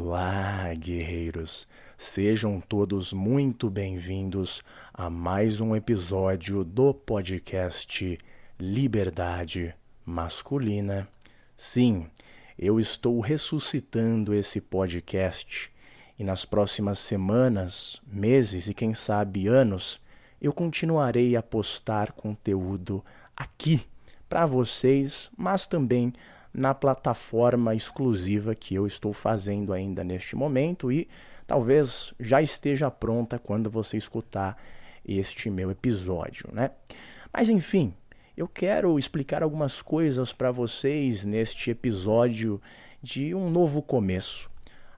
Olá, guerreiros! Sejam todos muito bem-vindos a mais um episódio do podcast Liberdade Masculina. Sim, eu estou ressuscitando esse podcast e nas próximas semanas, meses e quem sabe anos, eu continuarei a postar conteúdo aqui para vocês, mas também na plataforma exclusiva que eu estou fazendo ainda neste momento e talvez já esteja pronta quando você escutar este meu episódio, né? Mas enfim, eu quero explicar algumas coisas para vocês neste episódio de um novo começo.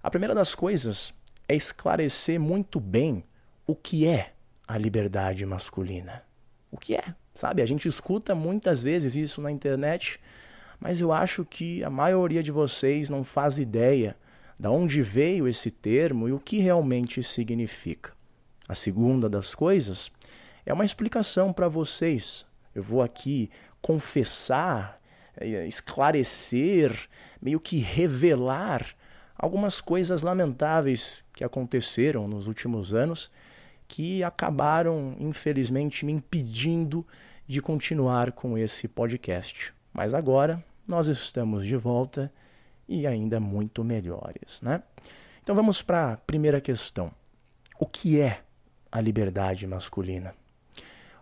A primeira das coisas é esclarecer muito bem o que é a liberdade masculina. O que é? Sabe, a gente escuta muitas vezes isso na internet mas eu acho que a maioria de vocês não faz ideia de onde veio esse termo e o que realmente significa. A segunda das coisas é uma explicação para vocês. Eu vou aqui confessar, eh, esclarecer, meio que revelar algumas coisas lamentáveis que aconteceram nos últimos anos que acabaram, infelizmente, me impedindo de continuar com esse podcast. Mas agora nós estamos de volta e ainda muito melhores, né? Então vamos para a primeira questão. O que é a liberdade masculina?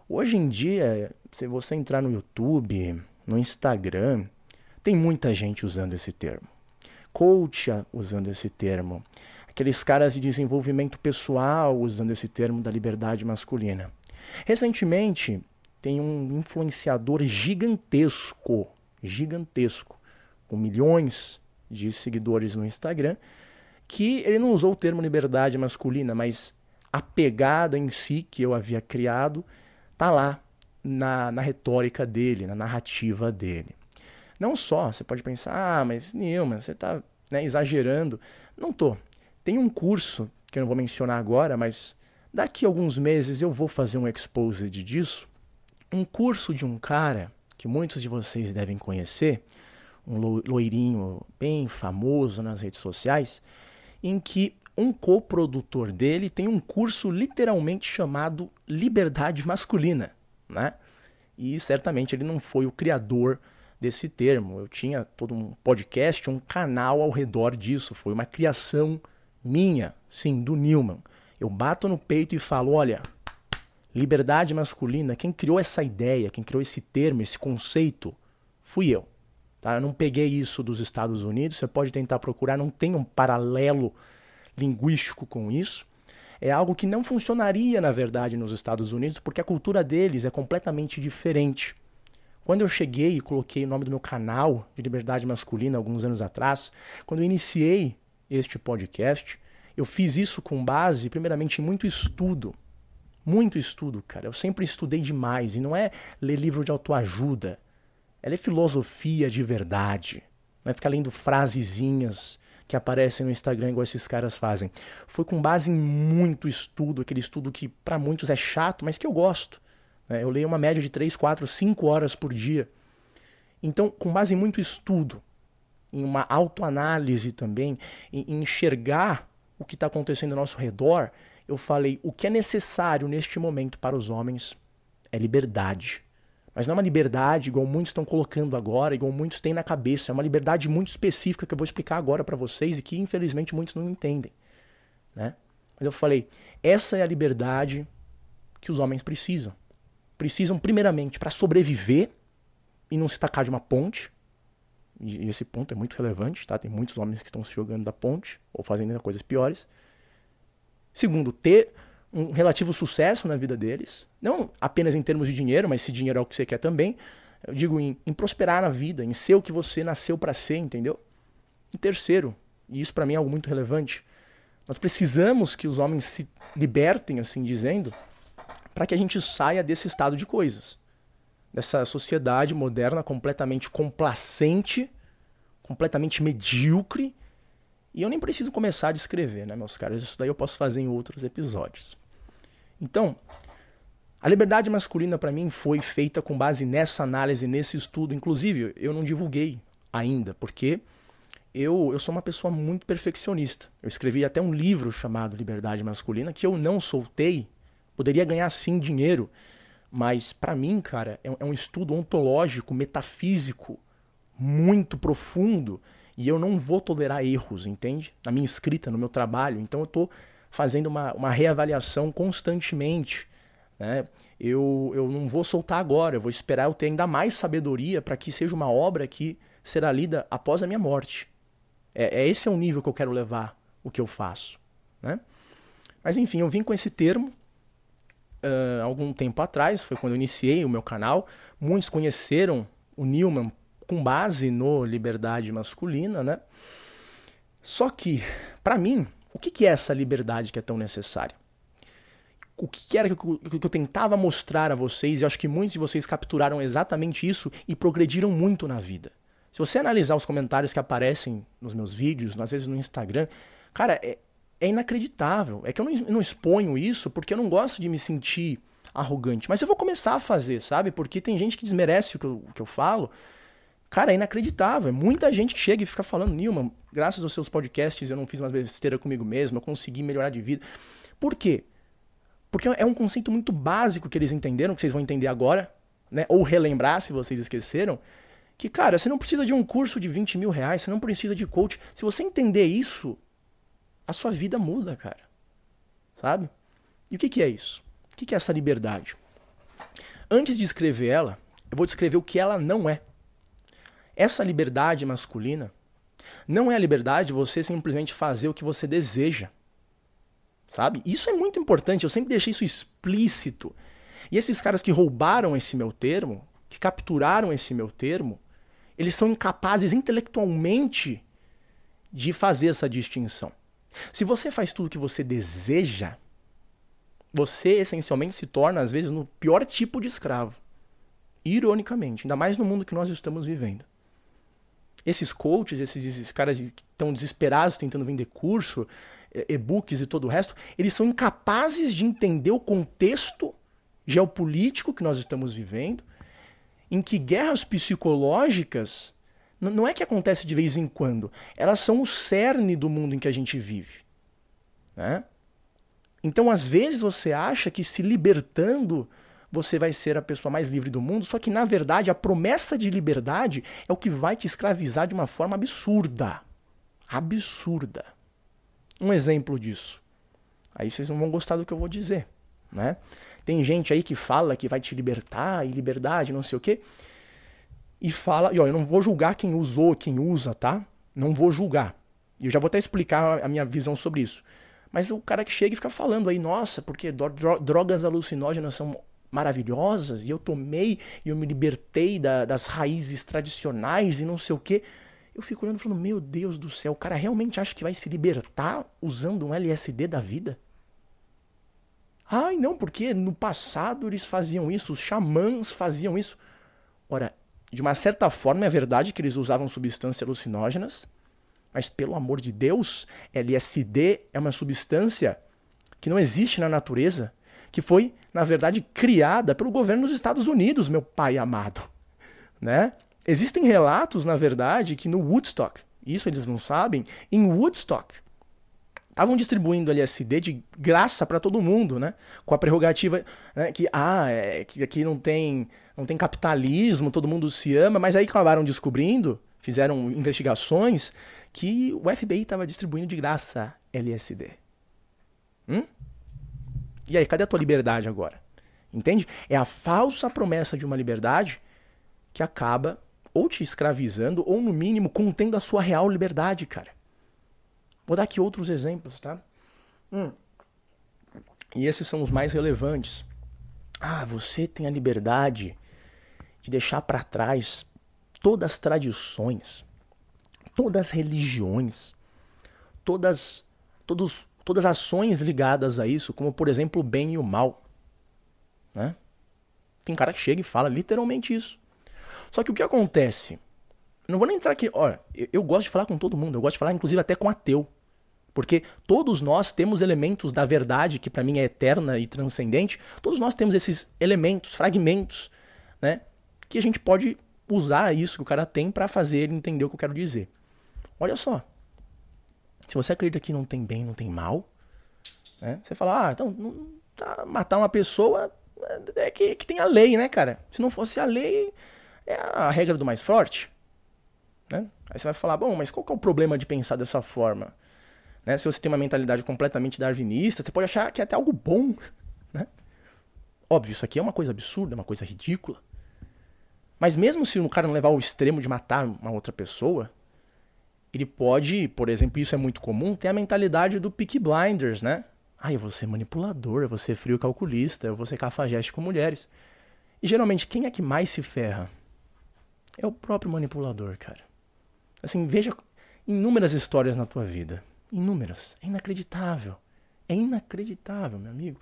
Hoje em dia, se você entrar no YouTube, no Instagram, tem muita gente usando esse termo. Coach usando esse termo. Aqueles caras de desenvolvimento pessoal usando esse termo da liberdade masculina. Recentemente, tem um influenciador gigantesco gigantesco, com milhões de seguidores no Instagram, que ele não usou o termo liberdade masculina, mas a pegada em si que eu havia criado tá lá na, na retórica dele, na narrativa dele. Não só, você pode pensar, ah, mas Nilma, você está né, exagerando. Não tô. Tem um curso que eu não vou mencionar agora, mas daqui a alguns meses eu vou fazer um exposed disso. Um curso de um cara que muitos de vocês devem conhecer, um loirinho bem famoso nas redes sociais, em que um coprodutor dele tem um curso literalmente chamado Liberdade Masculina, né? E certamente ele não foi o criador desse termo. Eu tinha todo um podcast, um canal ao redor disso. Foi uma criação minha, sim, do Newman. Eu bato no peito e falo: olha, Liberdade masculina, quem criou essa ideia, quem criou esse termo, esse conceito, fui eu. Tá? Eu não peguei isso dos Estados Unidos, você pode tentar procurar, não tem um paralelo linguístico com isso. É algo que não funcionaria, na verdade, nos Estados Unidos, porque a cultura deles é completamente diferente. Quando eu cheguei e coloquei o nome do meu canal de liberdade masculina alguns anos atrás, quando eu iniciei este podcast, eu fiz isso com base, primeiramente, em muito estudo muito estudo, cara. Eu sempre estudei demais. E não é ler livro de autoajuda. É ler filosofia de verdade. Não é ficar lendo frasezinhas que aparecem no Instagram igual esses caras fazem. Foi com base em muito estudo, aquele estudo que para muitos é chato, mas que eu gosto. Né? Eu leio uma média de 3, 4, 5 horas por dia. Então, com base em muito estudo, em uma autoanálise também, em enxergar o que está acontecendo ao nosso redor, eu falei: o que é necessário neste momento para os homens é liberdade. Mas não é uma liberdade igual muitos estão colocando agora, igual muitos têm na cabeça. É uma liberdade muito específica que eu vou explicar agora para vocês e que infelizmente muitos não entendem. Né? Mas eu falei: essa é a liberdade que os homens precisam. Precisam, primeiramente, para sobreviver e não se tacar de uma ponte. E esse ponto é muito relevante, tá? Tem muitos homens que estão se jogando da ponte ou fazendo coisas piores. Segundo, ter um relativo sucesso na vida deles, não apenas em termos de dinheiro, mas se dinheiro é o que você quer também. Eu digo em, em prosperar na vida, em ser o que você nasceu para ser, entendeu? E terceiro, e isso para mim é algo muito relevante, nós precisamos que os homens se libertem, assim dizendo, para que a gente saia desse estado de coisas, dessa sociedade moderna completamente complacente, completamente medíocre e eu nem preciso começar a descrever, né, meus caros? Isso daí eu posso fazer em outros episódios. Então, a liberdade masculina para mim foi feita com base nessa análise, nesse estudo. Inclusive, eu não divulguei ainda, porque eu, eu sou uma pessoa muito perfeccionista. Eu escrevi até um livro chamado Liberdade Masculina que eu não soltei. Poderia ganhar sim dinheiro, mas para mim, cara, é, é um estudo ontológico, metafísico, muito profundo e eu não vou tolerar erros, entende? Na minha escrita, no meu trabalho. Então eu estou fazendo uma, uma reavaliação constantemente. Né? Eu, eu não vou soltar agora, eu vou esperar eu ter ainda mais sabedoria para que seja uma obra que será lida após a minha morte. É, é esse é o nível que eu quero levar o que eu faço. Né? Mas enfim, eu vim com esse termo uh, algum tempo atrás, foi quando eu iniciei o meu canal. Muitos conheceram o Newman com base no liberdade masculina, né? Só que, para mim, o que é essa liberdade que é tão necessária? o que era que eu, tentava mostrar a vocês, e acho que muitos de vocês capturaram exatamente isso e progrediram muito na vida. Se você analisar os comentários que aparecem nos meus vídeos, às vezes no Instagram, cara, é, é inacreditável. É que eu não, não exponho isso porque eu não gosto de me sentir arrogante. Mas eu vou começar a fazer, sabe? Porque tem gente que desmerece o que eu, o que eu falo. Cara, é inacreditável. É muita gente chega e fica falando, Nilman, graças aos seus podcasts eu não fiz mais besteira comigo mesmo, eu consegui melhorar de vida. Por quê? Porque é um conceito muito básico que eles entenderam, que vocês vão entender agora, né? Ou relembrar se vocês esqueceram. Que, cara, você não precisa de um curso de 20 mil reais, você não precisa de coach. Se você entender isso, a sua vida muda, cara. Sabe? E o que, que é isso? O que, que é essa liberdade? Antes de escrever ela, eu vou descrever o que ela não é. Essa liberdade masculina não é a liberdade de você simplesmente fazer o que você deseja. Sabe? Isso é muito importante, eu sempre deixei isso explícito. E esses caras que roubaram esse meu termo, que capturaram esse meu termo, eles são incapazes intelectualmente de fazer essa distinção. Se você faz tudo o que você deseja, você essencialmente se torna, às vezes, no pior tipo de escravo. Ironicamente, ainda mais no mundo que nós estamos vivendo. Esses coaches, esses, esses caras que estão desesperados tentando vender curso, e-books e todo o resto, eles são incapazes de entender o contexto geopolítico que nós estamos vivendo, em que guerras psicológicas não é que acontece de vez em quando, elas são o cerne do mundo em que a gente vive. Né? Então, às vezes, você acha que se libertando você vai ser a pessoa mais livre do mundo, só que na verdade a promessa de liberdade é o que vai te escravizar de uma forma absurda. Absurda. Um exemplo disso. Aí vocês não vão gostar do que eu vou dizer, né? Tem gente aí que fala que vai te libertar e liberdade, não sei o quê. E fala, e ó, eu não vou julgar quem usou, quem usa, tá? Não vou julgar. E eu já vou até explicar a minha visão sobre isso. Mas o cara que chega e fica falando aí, nossa, porque drogas alucinógenas são maravilhosas e eu tomei e eu me libertei da, das raízes tradicionais e não sei o quê. Eu fico olhando e falando, meu Deus do céu, o cara realmente acha que vai se libertar usando um LSD da vida? Ai, não, porque no passado eles faziam isso, os xamãs faziam isso. Ora, de uma certa forma é verdade que eles usavam substâncias alucinógenas, mas pelo amor de Deus, LSD é uma substância que não existe na natureza, que foi, na verdade, criada pelo governo dos Estados Unidos, meu pai amado. Né? Existem relatos, na verdade, que no Woodstock, isso eles não sabem, em Woodstock, estavam distribuindo LSD de graça para todo mundo, né? Com a prerrogativa né, que ah, é, que aqui não tem não tem capitalismo, todo mundo se ama, mas aí acabaram descobrindo, fizeram investigações que o FBI estava distribuindo de graça LSD. Hum? E aí, cadê a tua liberdade agora? Entende? É a falsa promessa de uma liberdade que acaba ou te escravizando, ou no mínimo contendo a sua real liberdade, cara. Vou dar aqui outros exemplos, tá? Hum. E esses são os mais relevantes. Ah, você tem a liberdade de deixar para trás todas as tradições, todas as religiões, todas, todos, todas as ações ligadas a isso, como por exemplo o bem e o mal. Né? Tem cara que chega e fala literalmente isso. Só que o que acontece? Não vou nem entrar aqui. Olha, eu, eu gosto de falar com todo mundo, eu gosto de falar inclusive até com ateu. Porque todos nós temos elementos da verdade, que para mim é eterna e transcendente, todos nós temos esses elementos, fragmentos, né? Que a gente pode usar isso que o cara tem para fazer ele entender o que eu quero dizer. olha só. Se você acredita que não tem bem, não tem mal, né? Você fala, ah, então tá, matar uma pessoa é que, que tem a lei, né, cara? Se não fosse a lei, é a regra do mais forte. Né? Aí você vai falar, bom, mas qual que é o problema de pensar dessa forma? Né? Se você tem uma mentalidade completamente darwinista, você pode achar que é até algo bom. Né? Óbvio, isso aqui é uma coisa absurda, uma coisa ridícula. Mas mesmo se o cara não levar ao extremo de matar uma outra pessoa, ele pode, por exemplo, isso é muito comum, ter a mentalidade do Peaky Blinders, né? Ah, eu vou ser manipulador, eu vou ser frio calculista, eu vou ser cafajeste com mulheres. E geralmente, quem é que mais se ferra? É o próprio manipulador, cara. Assim, veja inúmeras histórias na tua vida. Inúmeras. É inacreditável. É inacreditável, meu amigo.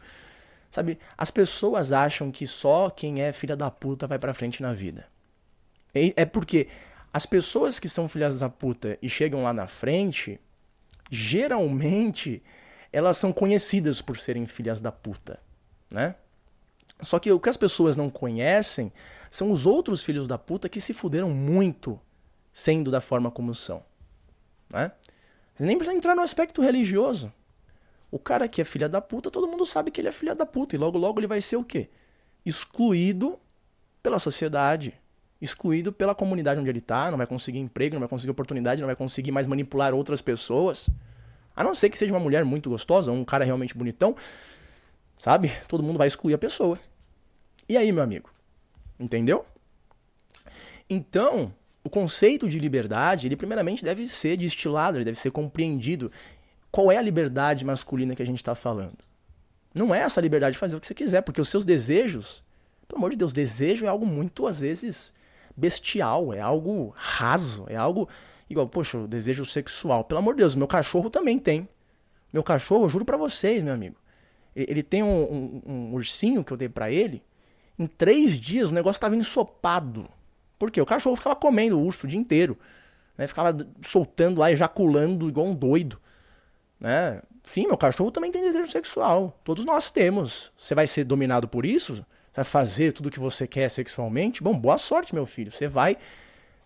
Sabe, as pessoas acham que só quem é filha da puta vai pra frente na vida. É, é porque as pessoas que são filhas da puta e chegam lá na frente, geralmente elas são conhecidas por serem filhas da puta, né? Só que o que as pessoas não conhecem são os outros filhos da puta que se fuderam muito sendo da forma como são, né? Você nem precisa entrar no aspecto religioso. O cara que é filha da puta, todo mundo sabe que ele é filha da puta. E logo, logo ele vai ser o quê? Excluído pela sociedade. Excluído pela comunidade onde ele tá. Não vai conseguir emprego, não vai conseguir oportunidade, não vai conseguir mais manipular outras pessoas. A não ser que seja uma mulher muito gostosa, um cara realmente bonitão. Sabe? Todo mundo vai excluir a pessoa. E aí, meu amigo? Entendeu? Então, o conceito de liberdade, ele primeiramente deve ser destilado, ele deve ser compreendido qual é a liberdade masculina que a gente está falando? Não é essa liberdade de fazer o que você quiser, porque os seus desejos, pelo amor de Deus, desejo é algo muito, às vezes, bestial, é algo raso, é algo igual, poxa, desejo sexual. Pelo amor de Deus, meu cachorro também tem. Meu cachorro, juro para vocês, meu amigo. Ele, ele tem um, um, um, ursinho que eu dei para ele. Em três dias o negócio tava ensopado. Por quê? O cachorro ficava comendo o urso o dia inteiro. Né? Ficava soltando lá, ejaculando igual um doido. Né? Sim, meu cachorro também tem desejo sexual. Todos nós temos. Você vai ser dominado por isso? Vai fazer tudo o que você quer sexualmente? Bom, boa sorte, meu filho. Você vai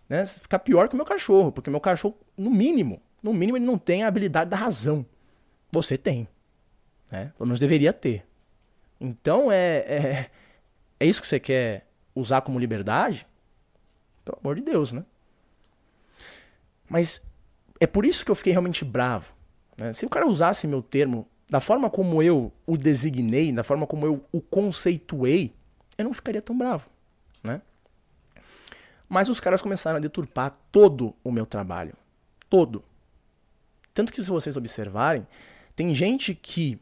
né, ficar pior que o meu cachorro, porque o meu cachorro, no mínimo, no mínimo, ele não tem a habilidade da razão. Você tem. Né? Pelo menos deveria ter. Então é, é, é isso que você quer usar como liberdade? Pelo amor de Deus, né? Mas é por isso que eu fiquei realmente bravo. Né? Se o cara usasse meu termo da forma como eu o designei, da forma como eu o conceituei, eu não ficaria tão bravo, né? Mas os caras começaram a deturpar todo o meu trabalho. Todo. Tanto que se vocês observarem, tem gente que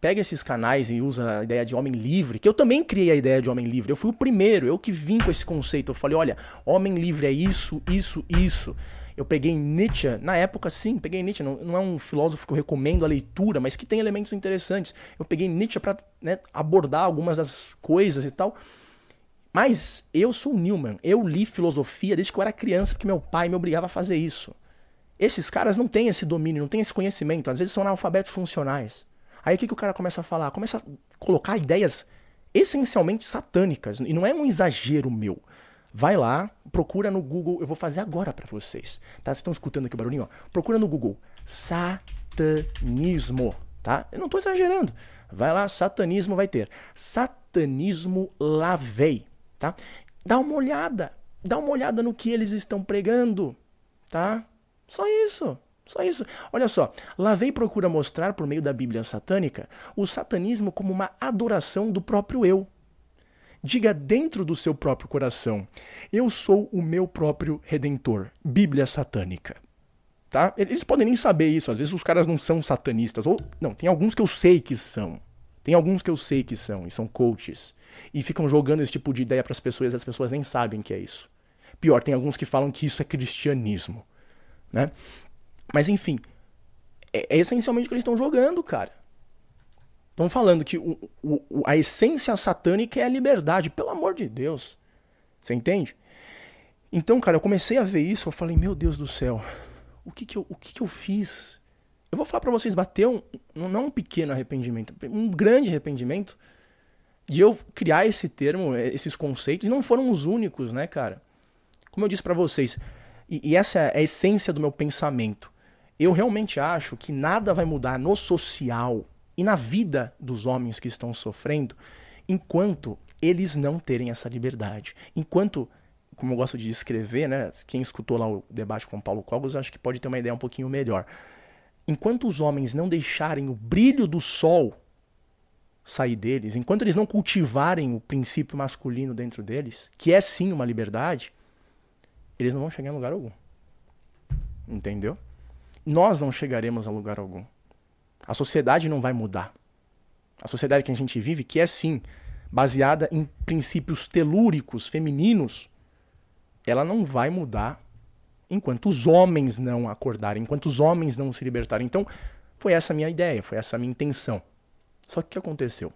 pega esses canais e usa a ideia de homem livre, que eu também criei a ideia de homem livre. Eu fui o primeiro, eu que vim com esse conceito. Eu falei, olha, homem livre é isso, isso, isso. Eu peguei Nietzsche, na época sim, peguei Nietzsche, não, não, é um filósofo que eu recomendo a leitura, mas que tem elementos interessantes. Eu peguei Nietzsche para né, abordar algumas das coisas e tal. Mas eu sou Newman, eu li filosofia desde que eu era criança, porque meu pai me obrigava a fazer isso. Esses caras não têm esse domínio, não têm esse conhecimento, às vezes são analfabetos funcionais. Aí o que, que o cara começa a falar? Começa a colocar ideias essencialmente satânicas, e não é um exagero meu. Vai lá, procura no Google, eu vou fazer agora para vocês. Tá? Vocês estão escutando aqui o barulhinho? Ó? Procura no Google satanismo, tá? Eu não estou exagerando. Vai lá, satanismo vai ter. Satanismo lavei, tá? Dá uma olhada, dá uma olhada no que eles estão pregando, tá? Só isso. Só isso. Olha só, Lavei procura mostrar por meio da Bíblia satânica o satanismo como uma adoração do próprio eu. Diga dentro do seu próprio coração: Eu sou o meu próprio redentor. Bíblia satânica. Tá? Eles podem nem saber isso, às vezes os caras não são satanistas. Ou não, tem alguns que eu sei que são. Tem alguns que eu sei que são, e são coaches. E ficam jogando esse tipo de ideia para as pessoas e as pessoas nem sabem que é isso. Pior, tem alguns que falam que isso é cristianismo. Né? Mas enfim, é, é essencialmente o que eles estão jogando, cara. Estão falando que o, o, a essência satânica é a liberdade, pelo amor de Deus. Você entende? Então, cara, eu comecei a ver isso, eu falei, meu Deus do céu, o que que eu, o que que eu fiz? Eu vou falar para vocês, bateu um, não um pequeno arrependimento, um grande arrependimento de eu criar esse termo, esses conceitos, não foram os únicos, né, cara? Como eu disse para vocês, e, e essa é a essência do meu pensamento. Eu realmente acho que nada vai mudar no social e na vida dos homens que estão sofrendo enquanto eles não terem essa liberdade. Enquanto, como eu gosto de descrever, né, quem escutou lá o debate com o Paulo Cogos, acho que pode ter uma ideia um pouquinho melhor. Enquanto os homens não deixarem o brilho do sol sair deles, enquanto eles não cultivarem o princípio masculino dentro deles, que é sim uma liberdade, eles não vão chegar em lugar algum. Entendeu? Nós não chegaremos a lugar algum. A sociedade não vai mudar. A sociedade que a gente vive, que é sim baseada em princípios telúricos femininos, ela não vai mudar enquanto os homens não acordarem, enquanto os homens não se libertarem. Então, foi essa a minha ideia, foi essa a minha intenção. Só que o que aconteceu?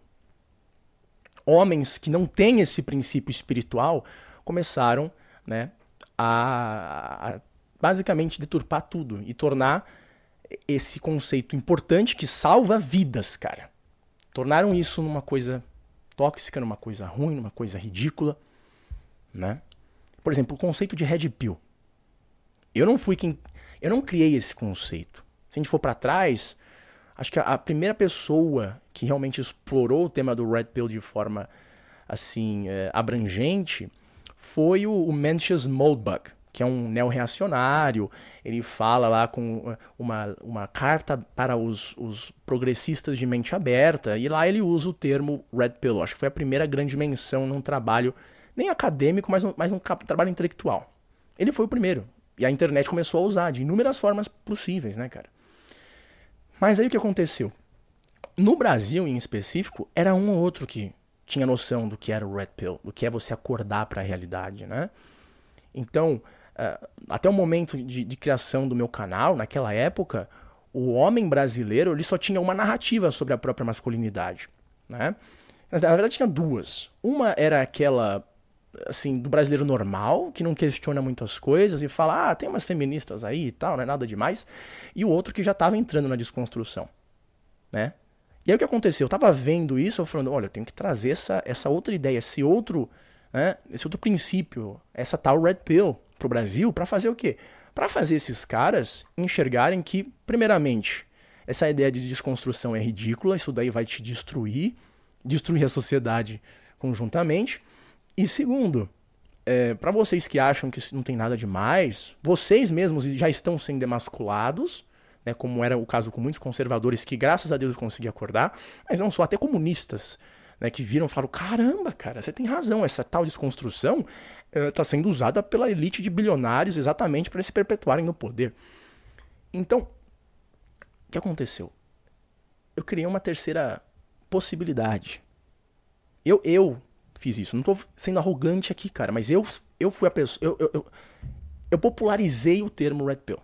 Homens que não têm esse princípio espiritual começaram né, a, a basicamente deturpar tudo e tornar esse conceito importante que salva vidas, cara. Tornaram isso numa coisa tóxica, numa coisa ruim, numa coisa ridícula, né? Por exemplo, o conceito de red pill. Eu não fui quem eu não criei esse conceito. Se a gente for para trás, acho que a, primeira pessoa que realmente explorou o tema do red pill de forma assim é, abrangente foi o, o Mencius Moldbug que é um neo-reacionário, ele fala lá com uma, uma carta para os, os progressistas de mente aberta, e lá ele usa o termo Red Pill. Acho que foi a primeira grande menção num trabalho, nem acadêmico, mas, mas um trabalho intelectual. Ele foi o primeiro. E a internet começou a usar de inúmeras formas possíveis, né, cara? Mas aí o que aconteceu? No Brasil, em específico, era um ou outro que tinha noção do que era o Red Pill, do que é você acordar para a realidade, né? Então, até o momento de, de, criação do meu canal, naquela época, o homem brasileiro ele só tinha uma narrativa sobre a própria masculinidade, né? Na verdade tinha duas. Uma era aquela assim do brasileiro normal que não questiona muitas coisas e fala ah tem umas feministas aí e tal não é nada demais e o outro que já estava entrando na desconstrução né e aí o que aconteceu eu estava vendo isso eu falando olha eu tenho que trazer essa essa outra ideia esse outro né, esse outro princípio essa tal red pill para o Brasil para fazer o quê? Para fazer esses caras enxergarem que, primeiramente, essa ideia de desconstrução é ridícula, isso daí vai te destruir, destruir a sociedade conjuntamente. E segundo, é, para vocês que acham que isso não tem nada demais, vocês mesmos já estão sendo demasculados, né, como era o caso com muitos conservadores que, graças a Deus, conseguiam acordar, mas não só, até comunistas né, que viram e falaram: caramba, cara, você tem razão, essa tal desconstrução está eh, sendo usada pela elite de bilionários exatamente para se perpetuarem no poder. Então, o que aconteceu? Eu criei uma terceira possibilidade. Eu, eu fiz isso. Não estou sendo arrogante aqui, cara, mas eu, eu fui a pessoa. Eu, eu, eu, eu popularizei o termo Red Pill.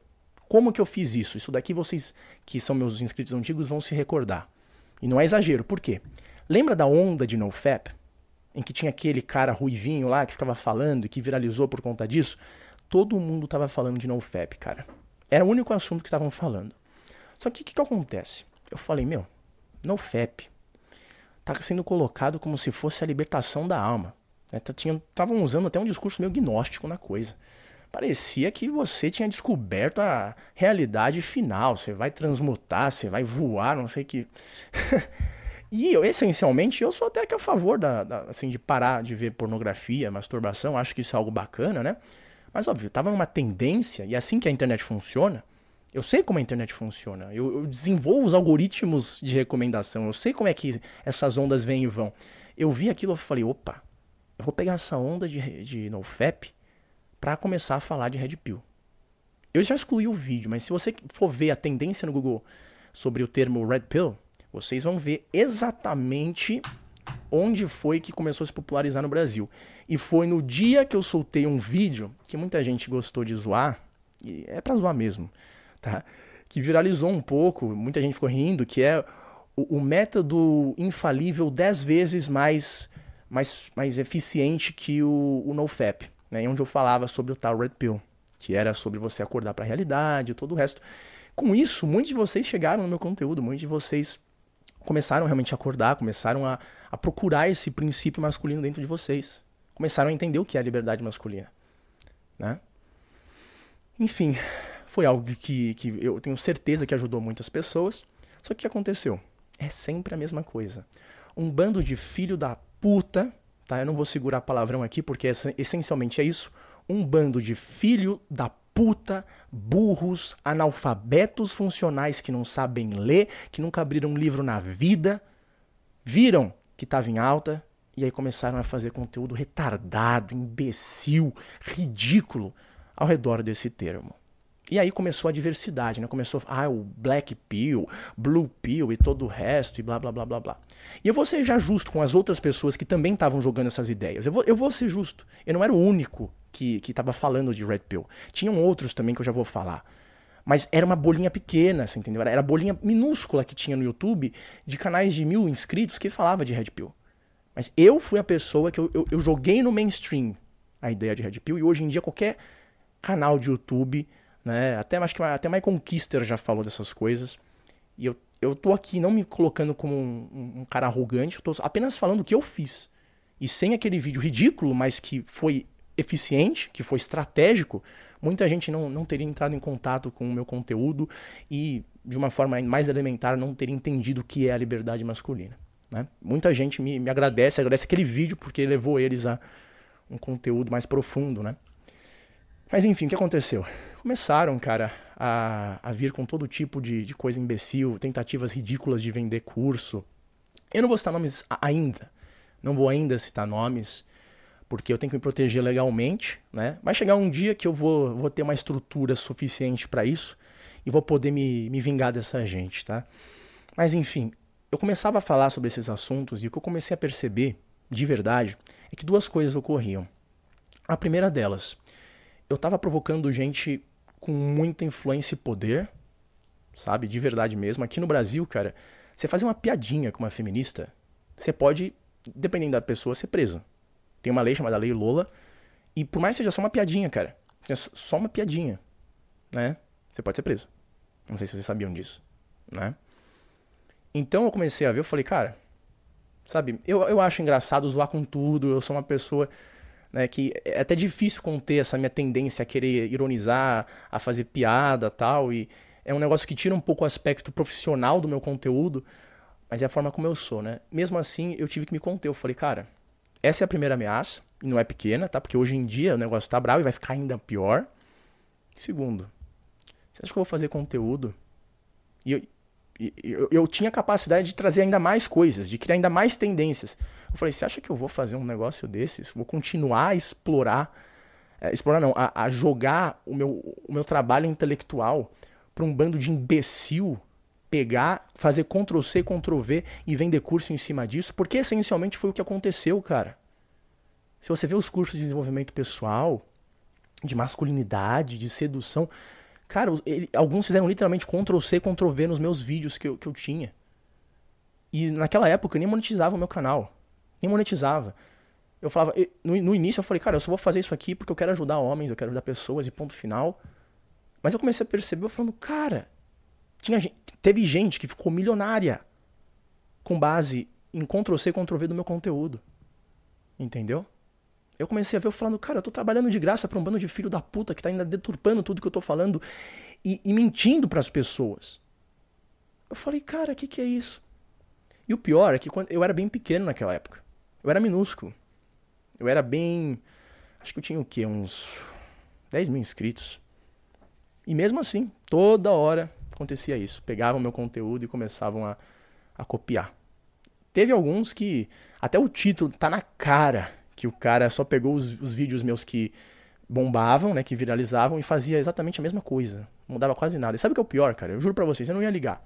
Como que eu fiz isso? Isso daqui vocês que são meus inscritos antigos vão se recordar. E não é exagero. Por quê? Lembra da onda de NoFap? Em que tinha aquele cara ruivinho lá que ficava falando e que viralizou por conta disso? Todo mundo estava falando de NoFap, cara. Era o único assunto que estavam falando. Só que o que, que acontece? Eu falei, meu, NoFap tá sendo colocado como se fosse a libertação da alma. Estavam né? usando até um discurso meio gnóstico na coisa. Parecia que você tinha descoberto a realidade final. Você vai transmutar, você vai voar, não sei que. E eu, essencialmente, eu sou até que a favor da, da, assim, de parar de ver pornografia, masturbação, acho que isso é algo bacana, né? Mas óbvio, tava numa tendência, e assim que a internet funciona, eu sei como a internet funciona, eu, eu desenvolvo os algoritmos de recomendação, eu sei como é que essas ondas vêm e vão. Eu vi aquilo e falei, opa, eu vou pegar essa onda de, de NoFap para começar a falar de Red Pill. Eu já excluí o vídeo, mas se você for ver a tendência no Google sobre o termo Red Pill, vocês vão ver exatamente onde foi que começou a se popularizar no Brasil. E foi no dia que eu soltei um vídeo que muita gente gostou de zoar, e é pra zoar mesmo, tá? Que viralizou um pouco, muita gente ficou rindo, que é o, o método infalível 10 vezes mais, mais, mais eficiente que o, o NoFap, né? Onde eu falava sobre o tal Red Pill, que era sobre você acordar para a realidade e todo o resto. Com isso, muitos de vocês chegaram no meu conteúdo, muitos de vocês começaram realmente a acordar, começaram a, a procurar esse princípio masculino dentro de vocês. Começaram a entender o que é a liberdade masculina. Né? Enfim, foi algo que, que eu tenho certeza que ajudou muitas pessoas. Só que o que aconteceu? É sempre a mesma coisa. Um bando de filho da puta, tá? Eu não vou segurar palavrão aqui porque essencialmente é isso. Um bando de filho da puta, burros, analfabetos funcionais que não sabem ler, que nunca abriram um livro na vida, viram que estava em alta e aí começaram a fazer conteúdo retardado, imbecil, ridículo ao redor desse termo. E aí começou a diversidade, né? Começou, ah, o Black Pill, Blue Pill e todo o resto e blá blá blá blá blá. E eu vou ser já justo com as outras pessoas que também estavam jogando essas ideias. Eu vou, eu vou ser justo. Eu não era o único que estava falando de Red Pill. Tinham outros também que eu já vou falar. Mas era uma bolinha pequena, você entendeu? Era a bolinha minúscula que tinha no YouTube de canais de mil inscritos que falava de Red Pill. Mas eu fui a pessoa que eu, eu, eu joguei no mainstream a ideia de Red Pill e hoje em dia qualquer canal de YouTube né? Até acho que até Michael Kister já falou dessas coisas. E eu, eu tô aqui não me colocando como um, um cara arrogante, eu tô apenas falando o que eu fiz. E sem aquele vídeo ridículo, mas que foi eficiente, que foi estratégico, muita gente não, não teria entrado em contato com o meu conteúdo e, de uma forma mais elementar, não teria entendido o que é a liberdade masculina. Né? Muita gente me, me agradece, agradece aquele vídeo porque levou eles a um conteúdo mais profundo, né? Mas enfim, o que aconteceu? Começaram, cara, a, a vir com todo tipo de, de coisa imbecil, tentativas ridículas de vender curso. Eu não vou citar nomes ainda, não vou ainda citar nomes, porque eu tenho que me proteger legalmente, né? Vai chegar um dia que eu vou, vou ter uma estrutura suficiente para isso e vou poder me, me vingar dessa gente, tá? Mas enfim, eu começava a falar sobre esses assuntos e o que eu comecei a perceber, de verdade, é que duas coisas ocorriam. A primeira delas, eu tava provocando gente com muita influência e poder, sabe? De verdade mesmo. Aqui no Brasil, cara, você fazer uma piadinha com uma feminista, você pode, dependendo da pessoa, ser preso. Tem uma lei chamada Lei Lola, e por mais que seja só uma piadinha, cara, é só uma piadinha, né? Você pode ser preso. Não sei se vocês sabiam disso, né? Então eu comecei a ver, eu falei, cara, sabe, eu, eu acho engraçado zoar com tudo, eu sou uma pessoa né, que é até difícil conter essa minha tendência a querer ironizar, a fazer piada tal, e é um negócio que tira um pouco o aspecto profissional do meu conteúdo, mas é a forma como eu sou, né? Mesmo assim, eu tive que me conter, eu falei, cara, essa é a primeira ameaça, e não é pequena, tá? Porque hoje em dia o negócio tá bravo e vai ficar ainda pior. Segundo, você acha que eu vou fazer conteúdo? E eu, eu, eu, tinha capacidade de trazer ainda mais coisas, de criar ainda mais tendências. Eu falei, você acha que eu vou fazer um negócio desses? Vou continuar a explorar, é, explorar não, a, a, jogar o meu, o meu trabalho intelectual para um bando de imbecil pegar, fazer Ctrl C, Ctrl V e vender curso em cima disso? Porque essencialmente foi o que aconteceu, cara. Se você vê os cursos de desenvolvimento pessoal, de masculinidade, de sedução, Cara, ele, alguns fizeram literalmente Ctrl C, Ctrl V nos meus vídeos que eu, que eu tinha. E naquela época eu nem monetizava o meu canal. Nem monetizava. Eu falava, no, no início eu falei, cara, eu só vou fazer isso aqui porque eu quero ajudar homens, eu quero ajudar pessoas e ponto final. Mas eu comecei a perceber, eu falando, cara, tinha, teve gente que ficou milionária com base em Ctrl C, Ctrl V do meu conteúdo. Entendeu? Eu comecei a ver eu falando, cara, eu tô trabalhando de graça pra um bando de filho da puta que tá ainda deturpando tudo que eu tô falando e, e mentindo para as pessoas. Eu falei, cara, o que, que é isso? E o pior é que quando, eu era bem pequeno naquela época. Eu era minúsculo. Eu era bem. Acho que eu tinha o quê? Uns 10 mil inscritos. E mesmo assim, toda hora acontecia isso. Pegavam meu conteúdo e começavam a, a copiar. Teve alguns que. Até o título tá na cara que o cara só pegou os, os vídeos meus que bombavam, né, que viralizavam e fazia exatamente a mesma coisa. Não mudava quase nada. E sabe o que é o pior, cara? Eu juro pra vocês, eu não ia ligar.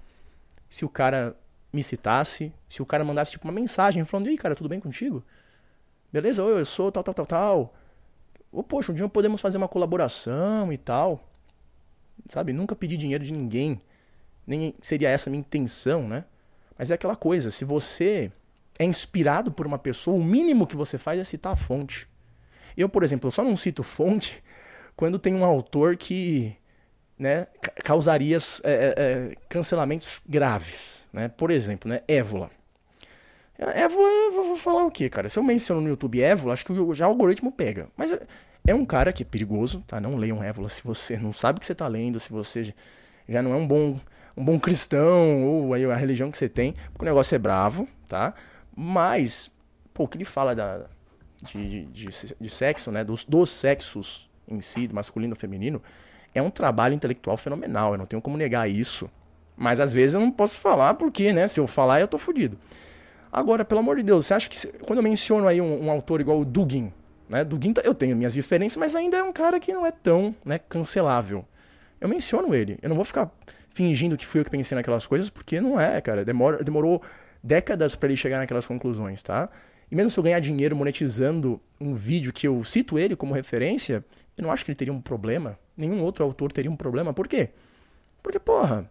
Se o cara me citasse, se o cara mandasse tipo uma mensagem falando: "E aí, cara, tudo bem contigo?" Beleza? Oi, eu sou tal tal tal tal. Ou poxa, um dia podemos fazer uma colaboração e tal. Sabe? Nunca pedi dinheiro de ninguém. Nem seria essa a minha intenção, né? Mas é aquela coisa, se você é inspirado por uma pessoa, o mínimo que você faz é citar a fonte. Eu, por exemplo, só não cito fonte quando tem um autor que né, causaria é, é, é, cancelamentos graves. Né? Por exemplo, né, Évola. Évola, vou falar o quê, cara? Se eu menciono no YouTube Évola, acho que já o algoritmo pega. Mas é um cara que é perigoso, tá? Não leiam Évola se você não sabe o que você tá lendo, se você já não é um bom, um bom cristão, ou aí a religião que você tem, porque o negócio é bravo, tá? Mas, pô, o que ele fala da, de, de, de, de sexo, né? Dos, dos sexos em si, masculino e feminino, é um trabalho intelectual fenomenal. Eu não tenho como negar isso. Mas às vezes eu não posso falar porque, né? Se eu falar, eu tô fudido. Agora, pelo amor de Deus, você acha que quando eu menciono aí um, um autor igual o Dugin, né? Dugin, eu tenho minhas diferenças, mas ainda é um cara que não é tão né, cancelável. Eu menciono ele. Eu não vou ficar fingindo que fui eu que pensei naquelas coisas, porque não é, cara. Demora, demorou décadas para ele chegar naquelas conclusões, tá? E mesmo se eu ganhar dinheiro monetizando um vídeo que eu cito ele como referência, eu não acho que ele teria um problema. Nenhum outro autor teria um problema. Por quê? Porque, porra,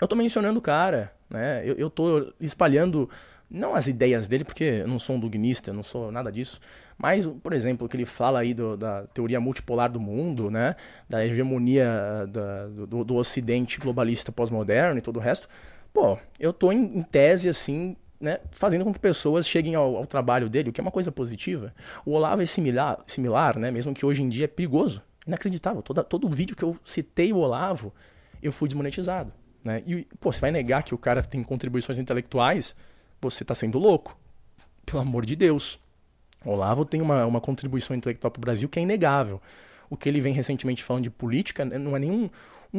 eu tô mencionando o cara, né? Eu, eu tô espalhando, não as ideias dele, porque eu não sou um dugnista, não sou nada disso, mas, por exemplo, o que ele fala aí do, da teoria multipolar do mundo, né? Da hegemonia da, do, do ocidente globalista pós-moderno e todo o resto. Pô, eu tô em, em tese, assim, né, fazendo com que pessoas cheguem ao, ao, trabalho dele, o que é uma coisa positiva. O Olavo é similar, similar né, mesmo que hoje em dia é perigoso, inacreditável. Toda, todo vídeo que eu citei o Olavo, eu fui desmonetizado. Né? E, pô, você vai negar que o cara tem contribuições intelectuais? Você está sendo louco. Pelo amor de Deus. Olavo tem uma, uma contribuição intelectual para o Brasil que é inegável. O que ele vem recentemente falando de política né, não é nem um,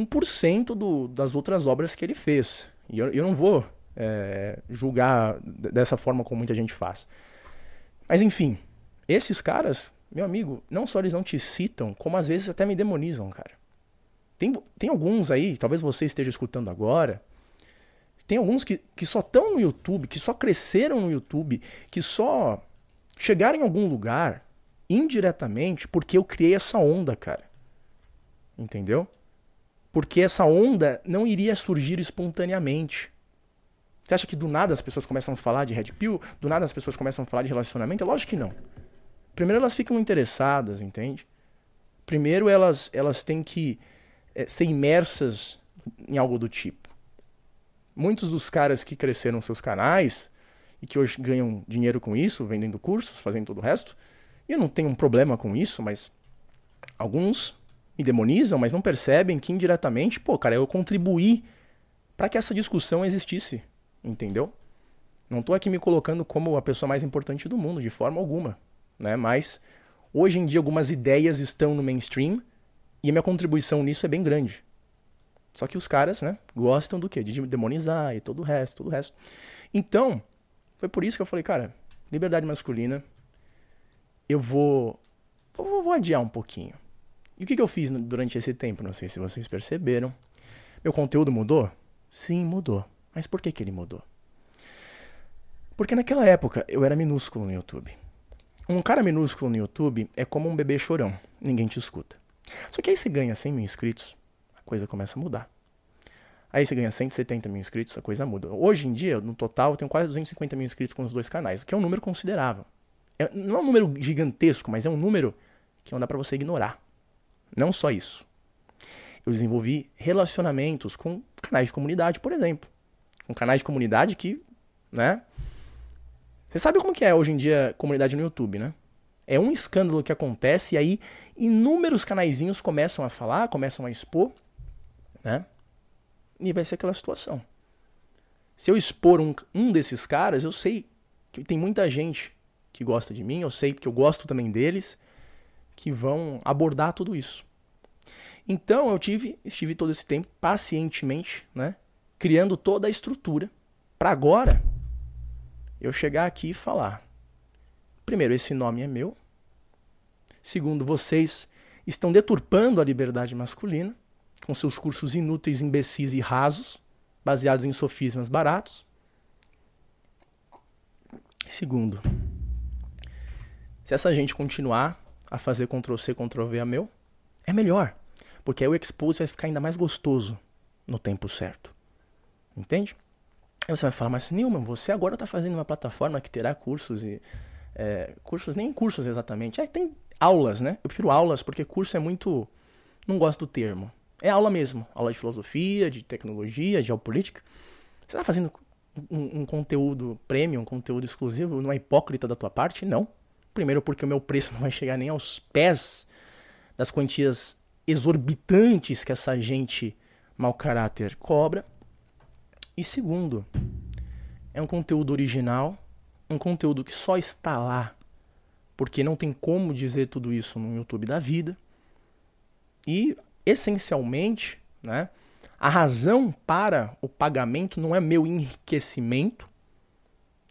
1% do, das outras obras que ele fez. E eu, eu não vou é, julgar dessa forma como muita gente faz. Mas enfim, esses caras, meu amigo, não só eles não te citam, como às vezes até me demonizam, cara. Tem, tem alguns aí, talvez você esteja escutando agora, tem alguns que, que só estão no YouTube, que só cresceram no YouTube, que só chegaram em algum lugar indiretamente porque eu criei essa onda, cara. Entendeu? Porque essa onda não iria surgir espontaneamente. Você acha que do nada as pessoas começam a falar de Red Pill? Do nada as pessoas começam a falar de relacionamento? É lógico que não. Primeiro elas ficam interessadas, entende? Primeiro elas, elas têm que é, ser imersas em algo do tipo. Muitos dos caras que cresceram seus canais e que hoje ganham dinheiro com isso, vendendo cursos, fazendo todo o resto, e eu não tenho um problema com isso, mas alguns me demonizam, mas não percebem que indiretamente, pô, cara, eu contribuí para que essa discussão existisse entendeu? Não estou aqui me colocando como a pessoa mais importante do mundo, de forma alguma, né? Mas hoje em dia algumas ideias estão no mainstream e a minha contribuição nisso é bem grande. Só que os caras, né, gostam do quê? De demonizar e todo o resto, todo o resto. Então, foi por isso que eu falei, cara, liberdade masculina, eu vou, vou, vou adiar um pouquinho. E o que, que eu fiz durante esse tempo? Não sei se vocês perceberam. Meu conteúdo mudou? Sim, mudou. Mas por que, que ele mudou? Porque naquela época eu era minúsculo no YouTube. Um cara minúsculo no YouTube é como um bebê chorão, ninguém te escuta. Só que aí você ganha 100 mil inscritos, coisa começa a mudar. Aí você ganha 170 mil inscritos, a coisa muda. Hoje em dia, no total, eu tenho quase 250 mil inscritos com os dois canais, o que é um número considerável. É, não é um número gigantesco, mas é um número que não dá para você ignorar. Não só isso. Eu desenvolvi relacionamentos com canais de comunidade, por exemplo com canais de comunidade que, né? Você sabe como que é hoje em dia comunidade no YouTube, né? É um escândalo que acontece e aí inúmeros canaizinhos começam a falar, começam a expor, né? E vai ser aquela situação. Se eu expor um, um desses caras, eu sei que tem muita gente que gosta de mim, eu sei que eu gosto também deles, que vão abordar tudo isso. Então eu tive, estive todo esse tempo pacientemente, né, criando toda a estrutura para agora eu chegar aqui e falar: primeiro, esse nome é meu. Segundo, vocês estão deturpando a liberdade masculina com seus cursos inúteis, imbecis e rasos, baseados em sofismas baratos. Segundo, se essa gente continuar a fazer Ctrl-C, Ctrl-V a meu, é melhor, porque aí o expose vai ficar ainda mais gostoso no tempo certo. Entende? Aí você vai falar, mas Nilman, você agora está fazendo uma plataforma que terá cursos e. É, cursos, nem cursos exatamente. É, tem aulas, né? Eu prefiro aulas porque curso é muito. Não gosto do termo. É aula mesmo. Aula de filosofia, de tecnologia, de geopolítica. Você está fazendo um, um, conteúdo premium, um conteúdo exclusivo, não é hipócrita da tua parte? Não. Primeiro porque o meu preço não vai chegar nem aos pés das quantias exorbitantes que essa gente mau caráter cobra. E segundo, é um conteúdo original, um conteúdo que só está lá porque não tem como dizer tudo isso no YouTube da vida. E essencialmente, né, a razão para o pagamento não é meu enriquecimento,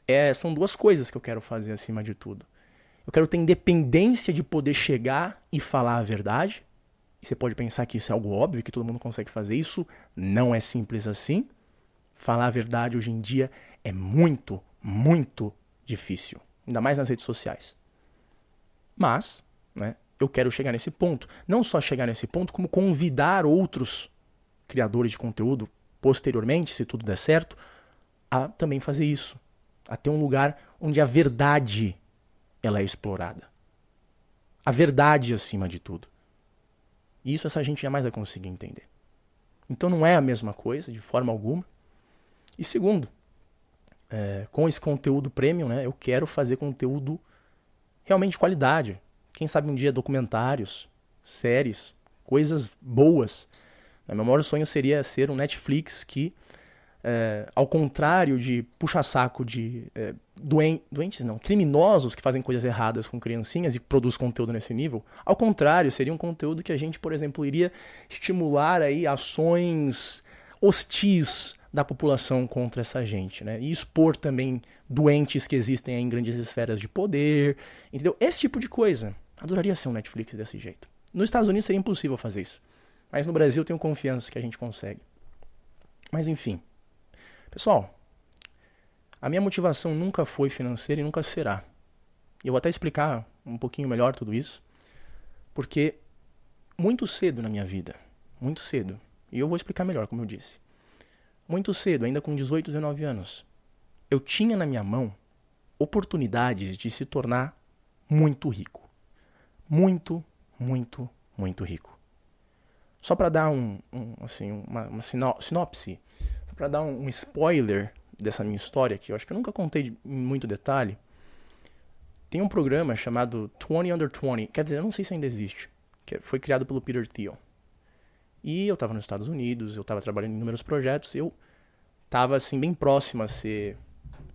é, são duas coisas que eu quero fazer acima de tudo. Eu quero ter independência de poder chegar e falar a verdade. E você pode pensar que isso é algo óbvio, que todo mundo consegue fazer isso. Não é simples assim. Falar a verdade hoje em dia é muito, muito difícil. Ainda mais nas redes sociais. Mas, né, eu quero chegar nesse ponto. Não só chegar nesse ponto, como convidar outros criadores de conteúdo, posteriormente, se tudo der certo, a também fazer isso. A ter um lugar onde a verdade ela é explorada. A verdade acima de tudo. E isso essa gente jamais vai conseguir entender. Então não é a mesma coisa, de forma alguma. E segundo, é, com esse conteúdo premium, né, eu quero fazer conteúdo realmente de qualidade. Quem sabe um dia documentários, séries, coisas boas. Meu maior sonho seria ser um Netflix que é, ao contrário de puxa-saco de é, doen doentes, não, criminosos que fazem coisas erradas com criancinhas e produz conteúdo nesse nível, ao contrário, seria um conteúdo que a gente, por exemplo, iria estimular aí ações hostis da população contra essa gente, né? E expor também doentes que existem em grandes esferas de poder, entendeu? Esse tipo de coisa. Adoraria ser um Netflix desse jeito. Nos Estados Unidos seria impossível fazer isso. Mas no Brasil tenho confiança que a gente consegue. Mas enfim, Pessoal, a minha motivação nunca foi financeira e nunca será. Eu vou até explicar um pouquinho melhor tudo isso, porque muito cedo na minha vida, muito cedo, e eu vou explicar melhor, como eu disse. Muito cedo, ainda com 18, 19 anos, eu tinha na minha mão oportunidades de se tornar muito rico. Muito, muito, muito rico. Só para dar um, um, assim, uma, uma sinopse para dar um, um, spoiler dessa minha história, que eu acho que eu nunca contei de, em muito detalhe, tem um programa chamado 20 Under 20, quer dizer, eu não sei se ainda existe, que foi criado pelo Peter Thiel. E eu estava nos Estados Unidos, eu estava trabalhando em inúmeros projetos, eu estava assim bem próximo a ser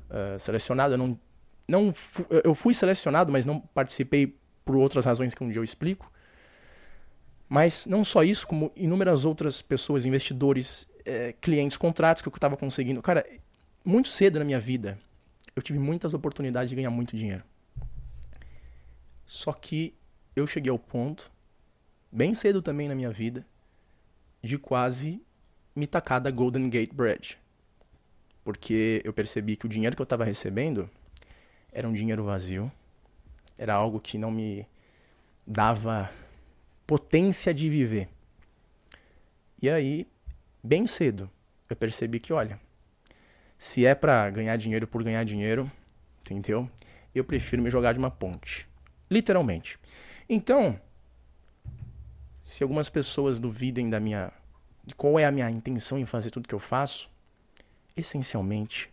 uh, selecionado, eu não, não eu fui selecionado, mas não participei por outras razões que um dia eu explico. Mas não só isso, como inúmeras outras pessoas, investidores é, clientes, contratos que eu estava conseguindo. Cara, muito cedo na minha vida, eu tive muitas oportunidades de ganhar muito dinheiro. Só que eu cheguei ao ponto, bem cedo também na minha vida, de quase me tacar da Golden Gate Bridge. Porque eu percebi que o dinheiro que eu estava recebendo era um dinheiro vazio, era algo que não me dava potência de viver. E aí bem cedo, eu percebi que, olha, se é para ganhar dinheiro por ganhar dinheiro, entendeu? Eu prefiro me jogar de uma ponte. Literalmente. Então, se algumas pessoas duvidem da minha de qual é a minha intenção em fazer tudo que eu faço, essencialmente,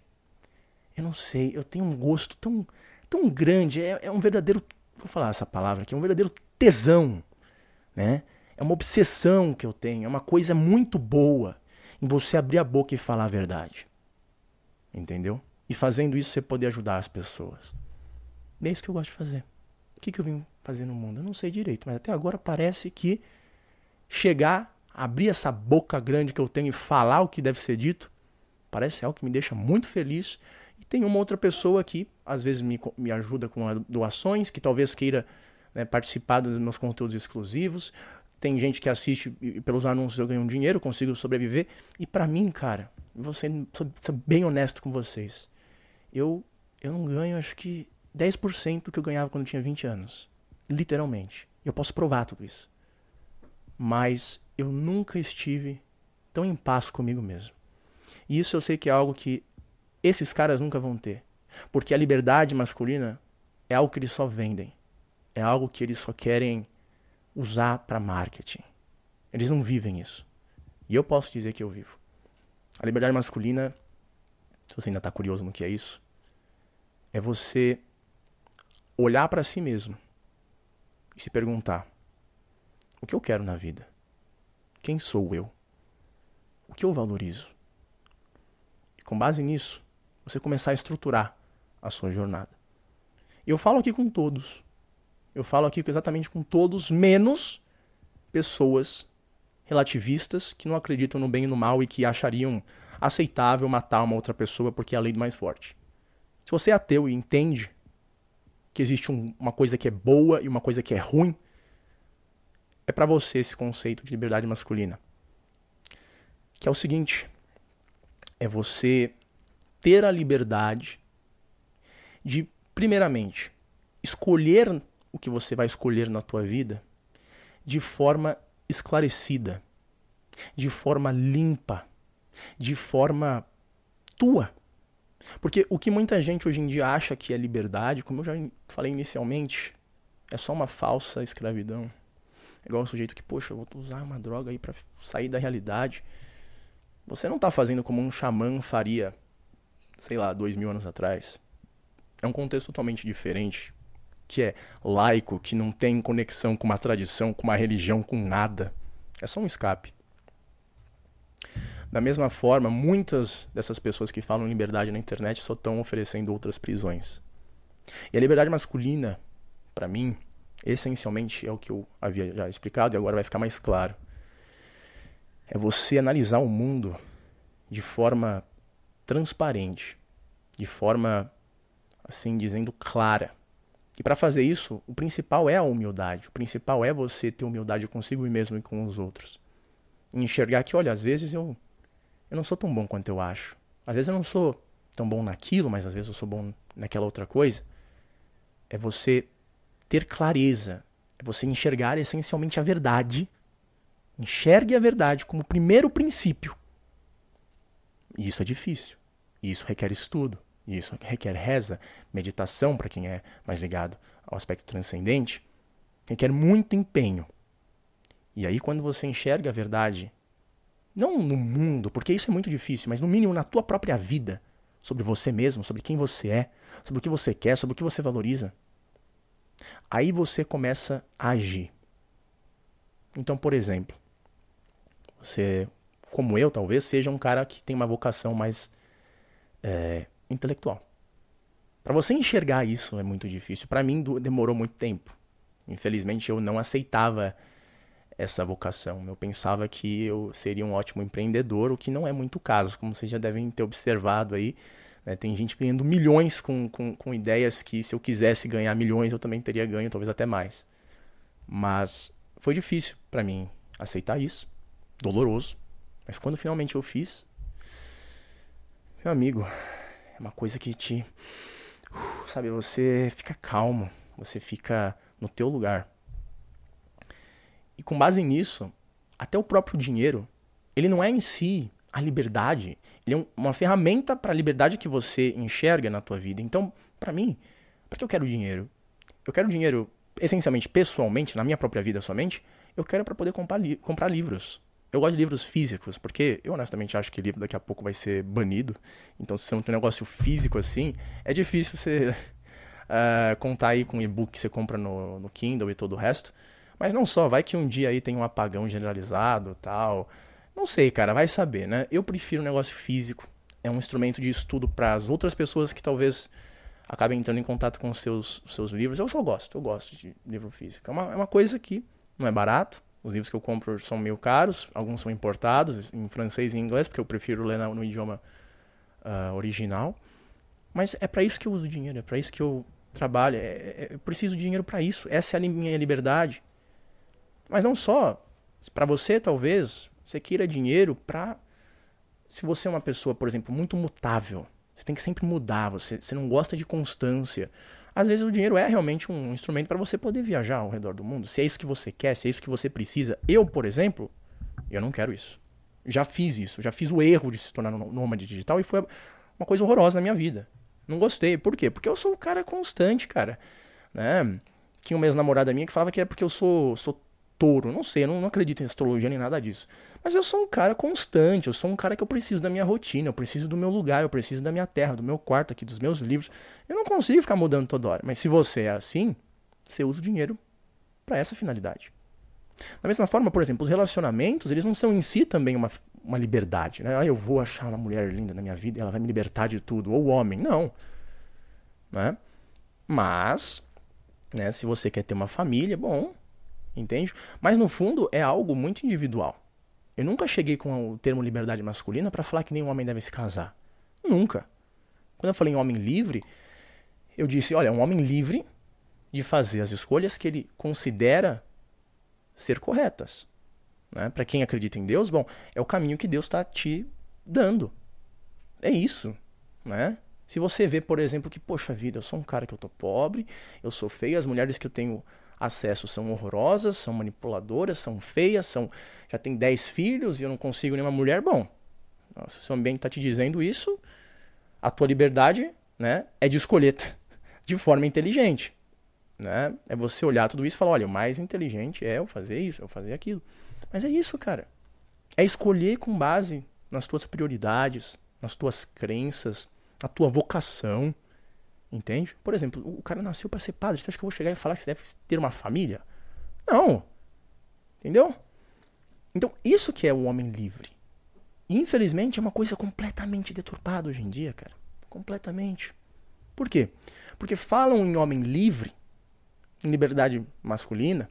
eu não sei, eu tenho um gosto tão tão grande, é, é um verdadeiro, vou falar essa palavra aqui, é um verdadeiro tesão, né? É uma obsessão que eu tenho, é uma coisa muito boa em você abrir a boca e falar a verdade. Entendeu? E fazendo isso você poder ajudar as pessoas. É isso que eu gosto de fazer. O que, que eu vim fazer no mundo? Eu não sei direito, mas até agora parece que chegar, abrir essa boca grande que eu tenho e falar o que deve ser dito, parece algo que me deixa muito feliz. E tem uma outra pessoa que às vezes me, me ajuda com doações, que talvez queira né, participar dos meus conteúdos exclusivos, tem gente que assiste e pelos anúncios eu ganho dinheiro, consigo sobreviver. E para mim, cara, vou ser, bem honesto com vocês. Eu, eu não ganho, acho que 10% do que eu ganhava quando eu tinha 20 anos. Literalmente. Eu posso provar tudo isso. Mas eu nunca estive tão em paz comigo mesmo. E isso eu sei que é algo que esses caras nunca vão ter. Porque a liberdade masculina é algo que eles só vendem. É algo que eles só querem usar para marketing. Eles não vivem isso. E eu posso dizer que eu vivo. A liberdade masculina, se você ainda está curioso no que é isso, é você olhar para si mesmo e se perguntar: o que eu quero na vida? Quem sou eu? O que eu valorizo? E com base nisso, você começar a estruturar a sua jornada. Eu falo aqui com todos. Eu falo aqui exatamente com todos, menos pessoas relativistas que não acreditam no bem e no mal e que achariam aceitável matar uma outra pessoa porque é a lei do mais forte. Se você é ateu e entende que existe um, uma coisa que é boa e uma coisa que é ruim, é para você esse conceito de liberdade masculina. Que é o seguinte: é você ter a liberdade de, primeiramente, escolher o que você vai escolher na tua vida de forma esclarecida, de forma limpa, de forma tua. Porque o que muita gente hoje em dia acha que é liberdade, como eu já falei inicialmente, é só uma falsa escravidão. É igual o sujeito que, poxa, eu vou usar uma droga aí para sair da realidade. Você não tá fazendo como um xamã faria, sei lá, dois mil anos atrás. É um contexto totalmente diferente, que é laico, que não tem conexão com uma tradição, com uma religião, com nada. É só um escape. Da mesma forma, muitas dessas pessoas que falam liberdade na internet só estão oferecendo outras prisões. E a liberdade masculina, para mim, essencialmente é o que eu havia já explicado e agora vai ficar mais claro. É você analisar o mundo de forma transparente, de forma, assim dizendo, clara. E para fazer isso, o principal é a humildade. O principal é você ter humildade consigo mesmo e com os outros. E enxergar que, olha, às vezes eu eu não sou tão bom quanto eu acho. Às vezes eu não sou tão bom naquilo, mas às vezes eu sou bom naquela outra coisa. É você ter clareza, é você enxergar essencialmente a verdade. Enxergue a verdade como primeiro princípio. E isso é difícil. E isso requer estudo. Isso requer reza, meditação para quem é mais ligado ao aspecto transcendente. Requer muito empenho. E aí, quando você enxerga a verdade não no mundo, porque isso é muito difícil, mas no mínimo na tua própria vida, sobre você mesmo, sobre quem você é, sobre o que você quer, sobre o que você valoriza. Aí você começa a agir. Então, por exemplo, você, como eu, talvez, seja um cara que tem uma vocação mais é, intelectual. Para você enxergar isso é muito difícil. Para mim, demorou muito tempo. Infelizmente, eu não aceitava essa vocação. Eu pensava que eu seria um ótimo empreendedor, o que não é muito o caso, como vocês já devem ter observado aí. Né? Tem gente ganhando milhões com, com, com ideias que, se eu quisesse ganhar milhões, eu também teria ganho, talvez até mais. Mas foi difícil para mim aceitar isso, doloroso. Mas quando finalmente eu fiz, meu amigo, é uma coisa que te. Sabe, você fica calmo, você fica no teu lugar. E com base nisso, até o próprio dinheiro, ele não é em si a liberdade, ele é uma ferramenta para a liberdade que você enxerga na tua vida. Então, para mim, para que eu quero dinheiro? Eu quero dinheiro essencialmente, pessoalmente, na minha própria vida somente, eu quero para poder comprar, li comprar livros. Eu gosto de livros físicos, porque eu honestamente acho que livro daqui a pouco vai ser banido. Então, se você não tem um negócio físico assim, é difícil você uh, contar aí com o e-book que você compra no, no Kindle e todo o resto. Mas não só, vai que um dia aí tem um apagão generalizado tal. Não sei, cara, vai saber, né? Eu prefiro um negócio físico. É um instrumento de estudo para as outras pessoas que talvez acabem entrando em contato com os seus, seus livros. Eu só gosto, eu gosto de livro físico. É uma, é uma coisa que não é barato. Os livros que eu compro são meio caros, alguns são importados em francês e inglês, porque eu prefiro ler no, idioma uh, original. Mas é para isso que eu uso dinheiro, é para isso que eu trabalho. É, é, eu preciso de dinheiro para isso. Essa é a minha liberdade. Mas não só. Para você, talvez, você queira dinheiro para. Se você é uma pessoa, por exemplo, muito mutável, você tem que sempre mudar, você, você não gosta de constância. Às vezes o dinheiro é realmente um instrumento para você poder viajar ao redor do mundo. Se é isso que você quer, se é isso que você precisa. Eu, por exemplo, eu não quero isso. Já fiz isso, já fiz o erro de se tornar nômade digital e foi uma coisa horrorosa na minha vida. Não gostei. Por quê? Porque eu sou um cara constante, cara. Né? Tinha uma ex-namorada minha que falava que é porque eu sou, sou touro. Não sei, eu não, não acredito em astrologia nem nada disso. Mas eu sou um cara constante, eu sou um cara que eu preciso da minha rotina, eu preciso do meu lugar, eu preciso da minha terra, do meu quarto aqui, dos meus livros. Eu não consigo ficar mudando toda hora. Mas se você é assim, você usa o dinheiro para essa finalidade. Da mesma forma, por exemplo, os relacionamentos, eles não são em si também uma, uma liberdade, né? Ah, eu vou achar uma mulher linda na minha vida e ela vai me libertar de tudo. Ou o homem, não. Né? Mas, né, se você quer ter uma família, bom, entende? Mas no fundo é algo muito individual. Eu nunca cheguei com o termo liberdade masculina para falar que nenhum homem deve se casar. Nunca. Quando eu falei em homem livre, eu disse, olha, um homem livre de fazer as escolhas que ele considera ser corretas. Né? Para quem acredita em Deus, bom, é o caminho que Deus está te dando. É isso, né? Se você vê, por exemplo, que, poxa vida, eu sou um cara que eu tô pobre, eu sou feio, as mulheres que eu tenho acesso são horrorosas, são manipuladoras, são feias, são já tem 10 filhos e eu não consigo nenhuma mulher, bom, se o seu ambiente está te dizendo isso, a tua liberdade né, é de escolher de forma inteligente. Né? É você olhar tudo isso e falar, olha, o mais inteligente é eu fazer isso, eu fazer aquilo. Mas é isso, cara. É escolher com base nas tuas prioridades, nas tuas crenças, na tua vocação. Entende? Por exemplo, o cara nasceu para ser padre. Você acha que eu vou chegar e falar que você deve ter uma família? Não. Entendeu? Então, isso que é o homem livre. Infelizmente, é uma coisa completamente deturpada hoje em dia, cara. Completamente. Por quê? Porque falam em homem livre, em liberdade masculina,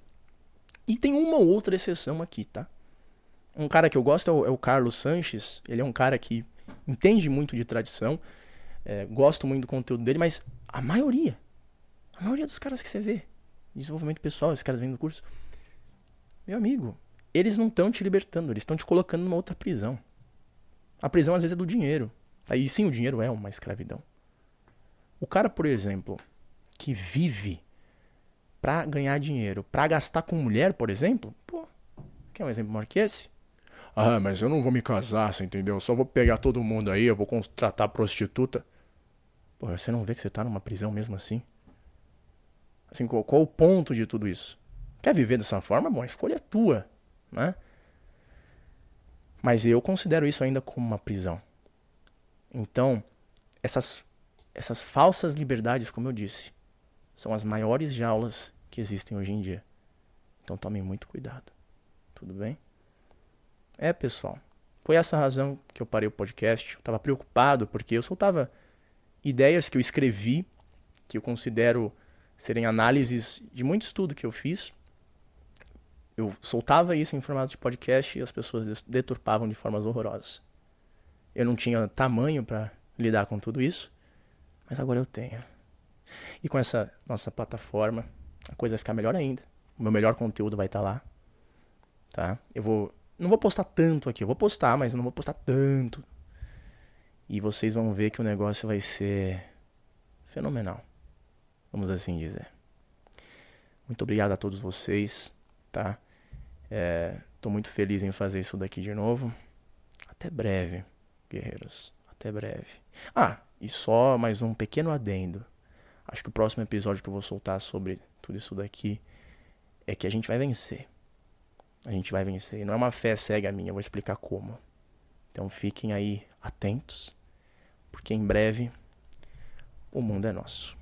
e tem uma ou outra exceção aqui, tá? Um cara que eu gosto é o, é o Carlos Sanches. Ele é um cara que entende muito de tradição. É, gosto muito do conteúdo dele, mas a maioria, a maioria dos caras que você vê, desenvolvimento pessoal, esses caras vêm do curso, meu amigo, eles não estão te libertando, eles estão te colocando numa outra prisão. A prisão às vezes é do dinheiro. Aí sim, o dinheiro é uma escravidão. O cara, por exemplo, que vive para ganhar dinheiro, para gastar com mulher, por exemplo, pô, quer um exemplo maior que esse? Ah, mas eu não vou me casar, você entendeu? Eu só vou pegar todo mundo aí, eu vou contratar prostituta. Pô, você não vê que você tá numa prisão mesmo assim? Assim, qual, qual o ponto de tudo isso? Quer viver dessa forma? Bom, a escolha é tua, né? Mas eu considero isso ainda como uma prisão. Então, essas, essas falsas liberdades, como eu disse, são as maiores jaulas que existem hoje em dia. Então tomem muito cuidado. Tudo bem? É, pessoal. Foi essa a razão que eu parei o podcast. Eu estava preocupado porque eu soltava ideias que eu escrevi, que eu considero serem análises de muito estudo que eu fiz eu soltava isso em formato de podcast e as pessoas deturpavam de formas horrorosas. Eu não tinha tamanho para lidar com tudo isso, mas agora eu tenho. E com essa nossa plataforma, a coisa vai ficar melhor ainda. O meu melhor conteúdo vai estar tá lá. Tá? Eu vou não vou postar tanto aqui, eu vou postar, mas não vou postar tanto. E vocês vão ver que o negócio vai ser fenomenal. Vamos assim dizer. Muito obrigado a todos vocês, tá? Estou é, muito feliz em fazer isso daqui de novo. Até breve, guerreiros. Até breve. Ah, e só mais um pequeno adendo. Acho que o próximo episódio que eu vou soltar sobre tudo isso daqui é que a gente vai vencer. A gente vai vencer. Não é uma fé cega minha, eu vou explicar como. Então fiquem aí atentos, porque em breve o mundo é nosso.